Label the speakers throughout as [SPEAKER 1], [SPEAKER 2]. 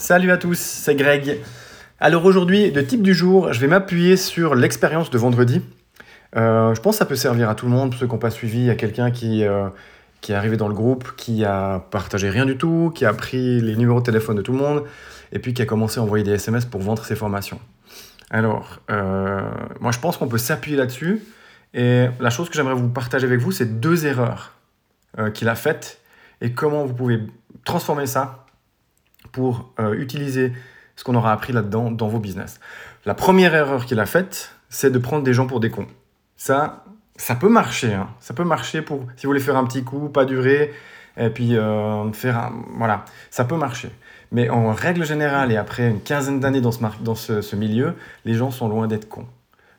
[SPEAKER 1] Salut à tous, c'est Greg. Alors aujourd'hui, le type du jour, je vais m'appuyer sur l'expérience de vendredi. Euh, je pense que ça peut servir à tout le monde, ceux qui n'ont pas suivi, à quelqu'un qui, euh, qui est arrivé dans le groupe, qui a partagé rien du tout, qui a pris les numéros de téléphone de tout le monde, et puis qui a commencé à envoyer des SMS pour vendre ses formations. Alors, euh, moi je pense qu'on peut s'appuyer là-dessus, et la chose que j'aimerais vous partager avec vous, c'est deux erreurs qu'il a faites, et comment vous pouvez transformer ça pour euh, utiliser ce qu'on aura appris là-dedans dans vos business. La première erreur qu'il a faite, c'est de prendre des gens pour des cons. Ça, ça peut marcher. Hein. Ça peut marcher pour si vous voulez faire un petit coup, pas durer, et puis euh, faire un, voilà, ça peut marcher. Mais en règle générale, et après une quinzaine d'années dans, ce, dans ce, ce milieu, les gens sont loin d'être cons.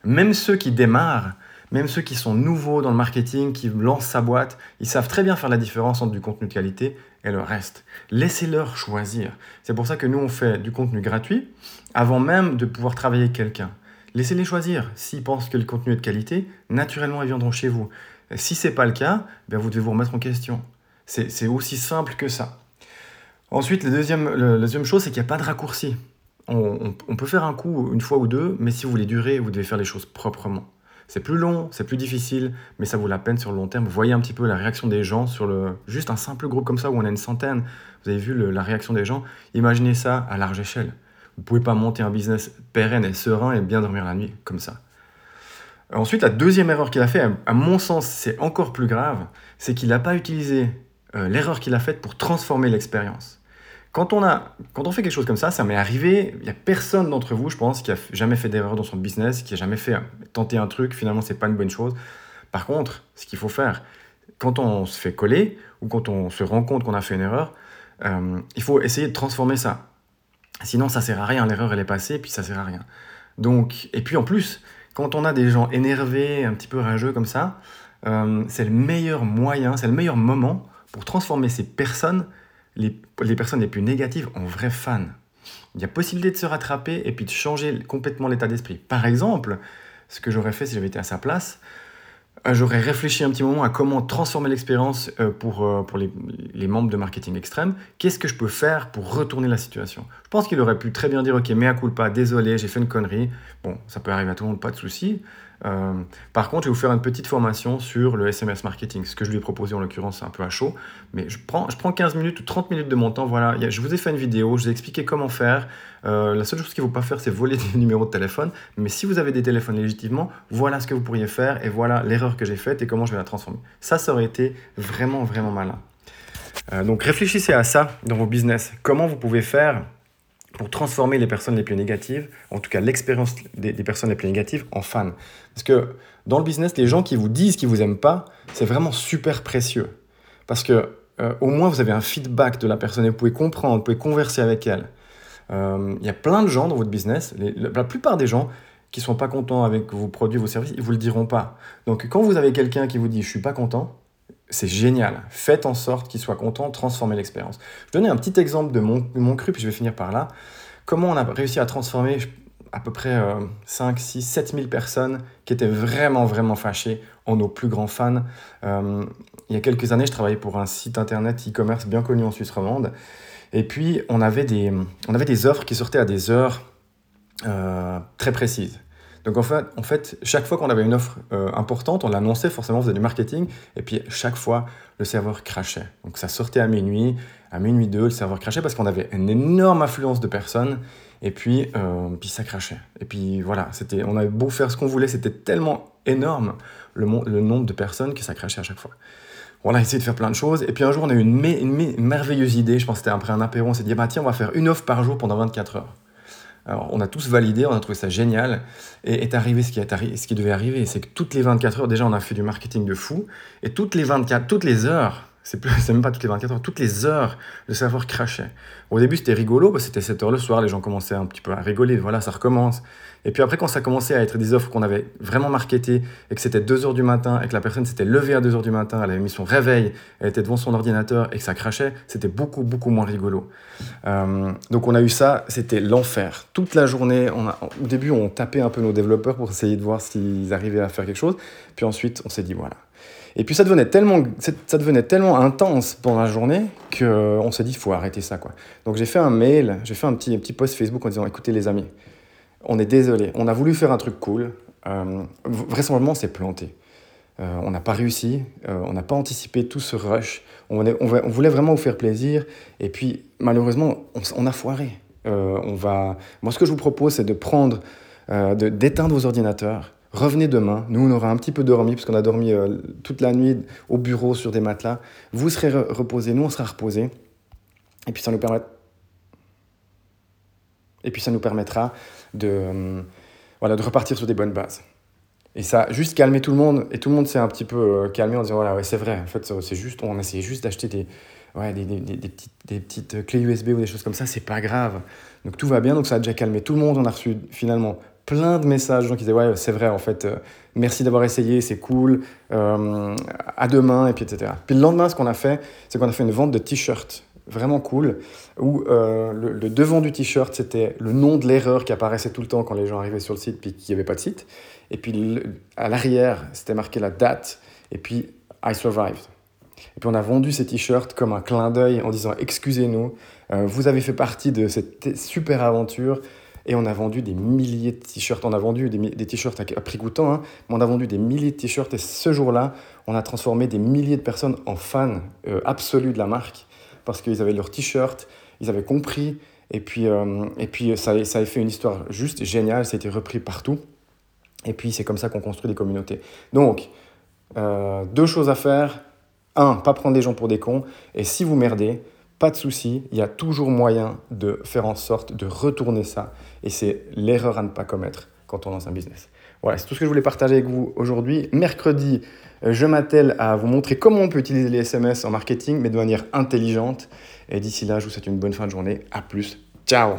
[SPEAKER 1] Même ceux qui démarrent, même ceux qui sont nouveaux dans le marketing, qui lancent sa boîte, ils savent très bien faire la différence entre du contenu de qualité et le reste. Laissez-leur choisir. C'est pour ça que nous, on fait du contenu gratuit avant même de pouvoir travailler quelqu'un. Laissez-les choisir. S'ils pensent que le contenu est de qualité, naturellement, ils viendront chez vous. Si ce n'est pas le cas, bien, vous devez vous remettre en question. C'est aussi simple que ça. Ensuite, la deuxième, chose, c'est qu'il n'y a pas de raccourci. On peut faire un coup une fois ou deux, mais si vous voulez durer, vous devez faire les choses proprement. C'est plus long, c'est plus difficile, mais ça vaut la peine sur le long terme. Vous voyez un petit peu la réaction des gens sur le juste un simple groupe comme ça où on a une centaine. Vous avez vu la réaction des gens? Imaginez ça à large échelle. Vous pouvez pas monter un business pérenne et serein et bien dormir la nuit comme ça. Ensuite, la deuxième erreur qu'il a fait, à mon sens, c'est encore plus grave, c'est qu'il n'a pas utilisé euh, l'erreur qu'il a faite pour transformer l'expérience. Quand on, a, quand on fait quelque chose comme ça, ça m'est arrivé, il n'y a personne d'entre vous, je pense, qui a jamais fait d'erreur dans son business, qui a jamais fait tenter un truc, finalement, c'est pas une bonne chose. Par contre, ce qu'il faut faire, quand on se fait coller ou quand on se rend compte qu'on a fait une erreur, euh, il faut essayer de transformer ça. Sinon, ça sert à rien, l'erreur, elle est passée, puis ça sert à rien. Donc, et puis en plus, quand on a des gens énervés, un petit peu rageux comme ça, euh, c'est le meilleur moyen, c'est le meilleur moment pour transformer ces personnes les, personnes les plus négatives en vrais fans. Il y a possibilité de se rattraper et puis de changer complètement l'état d'esprit. Par exemple, ce que j'aurais fait si j'avais été à sa place, euh, j'aurais réfléchi un petit moment à comment transformer l'expérience euh, pour, euh, pour les, les, membres de marketing extrême. Qu'est-ce que je peux faire pour retourner la situation? Je pense qu'il aurait pu très bien dire Ok, mea culpa, désolé, j'ai fait une connerie. Bon, ça peut arriver à tout le monde, pas de souci. Euh, par contre, je vais vous faire une petite formation sur le SMS marketing. Ce que je lui ai proposé en l'occurrence, un peu à chaud. Mais je prends, je prends 15 minutes ou 30 minutes de mon temps. Voilà, je vous ai fait une vidéo, je vous ai expliqué comment faire. Euh, la seule chose qu'il ne faut pas faire, c'est voler des numéros de téléphone. Mais si vous avez des téléphones légitimement, voilà ce que vous pourriez faire et voilà l'erreur que j'ai faite et comment je vais la transformer. Ça, ça aurait été vraiment, vraiment malin. Euh, donc réfléchissez à ça dans vos business. Comment vous pouvez faire pour transformer les personnes les plus négatives, en tout cas l'expérience des, personnes les plus négatives, en fans. Parce que dans le business, les gens qui vous disent qu'ils vous aiment pas, c'est vraiment super précieux. Parce que euh, au moins vous avez un feedback de la personne et vous pouvez comprendre, vous pouvez converser avec elle. Euh, il y a plein de gens dans votre business, la plupart des gens qui sont pas contents avec vos produits, vos services, ils vous le diront pas. Donc quand vous avez quelqu'un qui vous dit je suis pas content, c'est génial. Faites en sorte qu'il soit content, transformez l'expérience. Je vais donner un petit exemple de mon, mon cru, puis je vais finir par là. Comment on a réussi à transformer à peu près 5, 6, 7 000 personnes qui étaient vraiment, vraiment fâchées en nos plus grands fans. Euh, il y a quelques années, je travaillais pour un site internet e-commerce bien connu en Suisse romande. Et puis, on avait des, on avait des offres qui sortaient à des heures euh, très précises. Donc en fait, en fait chaque fois qu'on avait une offre euh, importante, on l'annonçait, forcément on faisait du marketing, et puis chaque fois, le serveur crachait. Donc ça sortait à minuit, à minuit 2, le serveur crachait parce qu'on avait une énorme affluence de personnes, et puis, euh, puis ça crachait. Et puis voilà, c'était, on avait beau faire ce qu'on voulait, c'était tellement énorme le, le, nombre de personnes que ça crachait à chaque fois. On a essayé de faire plein de choses, et puis un jour on a eu une, merveilleuse idée, je pense que c'était après un apéro, on s'est dit, bah tiens, on va faire une offre par jour pendant 24 heures. Alors, on a tous validé, on a trouvé ça génial. Et est arrivé ce qui, est ce qui devait arriver. C'est que toutes les 24 heures, déjà, on a fait du marketing de fou. Et toutes les 24, toutes les heures, c'est même pas toutes les 24 heures, toutes les heures, le serveur crachait. Au début, c'était rigolo, parce que c'était 7 heures le soir, les gens commençaient un petit peu à rigoler, voilà, ça recommence. Et puis après, quand ça commençait à être des offres qu'on avait vraiment marketées, et que c'était 2 heures du matin, et que la personne s'était levée à 2 heures du matin, elle avait mis son réveil, elle était devant son ordinateur, et que ça crachait, c'était beaucoup, beaucoup moins rigolo. Euh, donc on a eu ça, c'était l'enfer. Toute la journée, on a, au début, on tapait un peu nos développeurs pour essayer de voir s'ils arrivaient à faire quelque chose, puis ensuite, on s'est dit, voilà. Et puis ça devenait tellement, ça devenait tellement intense pendant la journée qu'on s'est dit, il faut arrêter ça. Quoi. Donc j'ai fait un mail, j'ai fait un petit, petit post Facebook en disant, écoutez les amis, on est désolé, on a voulu faire un truc cool, euh, vraisemblablement c'est planté. Euh, on n'a pas réussi, euh, on n'a pas anticipé tout ce rush, on, on, voulait vraiment vous faire plaisir, et puis malheureusement on, a foiré. on va... Moi ce que je vous propose c'est de prendre, d'éteindre vos ordinateurs, Revenez demain, nous on aura un petit peu dormi, parce qu'on a dormi euh, toute la nuit au bureau sur des matelas. Vous serez reposés, nous on sera reposés. Et puis ça nous. Et puis ça nous permettra de, euh, voilà, de repartir sur des bonnes bases. Et ça, juste calmer tout le monde, et tout le monde s'est un petit peu euh, calmé en disant, voilà, ouais, c'est vrai, en fait, c'est juste, on essayait juste d'acheter des, ouais, des, des, petites, des petites clés USB ou des choses comme ça, c'est pas grave. Donc tout va bien, donc ça a déjà calmé tout le monde, on a reçu finalement plein de messages, gens qui disaient ouais c'est vrai en fait, euh, merci d'avoir essayé, c'est cool, euh, à demain et puis etc. Puis le lendemain ce qu'on a fait, c'est qu'on a fait une vente de t-shirts vraiment cool où euh, le, devant du t-shirt c'était le nom de l'erreur qui apparaissait tout le temps quand les gens arrivaient sur le site puis qu'il n'y avait pas de site et puis à l'arrière c'était marqué la date et puis I survived. Et puis on a vendu ces t-shirts comme un clin d'œil en disant excusez-nous, vous avez fait partie de cette super aventure, et on a vendu des milliers de t-shirts. On a vendu des, t-shirts à, prix coûtant, hein, mais on a vendu des milliers de t-shirts. Et ce jour-là, on a transformé des milliers de personnes en fans euh, absolus de la marque parce qu'ils avaient leur t-shirt, ils avaient compris. Et puis, euh, et puis ça, ça a fait une histoire juste géniale. Ça a été repris partout. Et puis, c'est comme ça qu'on construit des communautés. Donc, euh, deux choses à faire. Un, pas prendre les gens pour des cons. Et si vous merdez, pas de souci, il y a toujours moyen de faire en sorte de retourner ça. Et c'est l'erreur à ne pas commettre quand on lance un business. Voilà, c'est tout ce que je voulais partager avec vous aujourd'hui. Mercredi, euh, je m'attelle à vous montrer comment on peut utiliser les SMS en marketing, mais de manière intelligente. Et d'ici là, je vous souhaite une bonne fin de journée. À plus. Ciao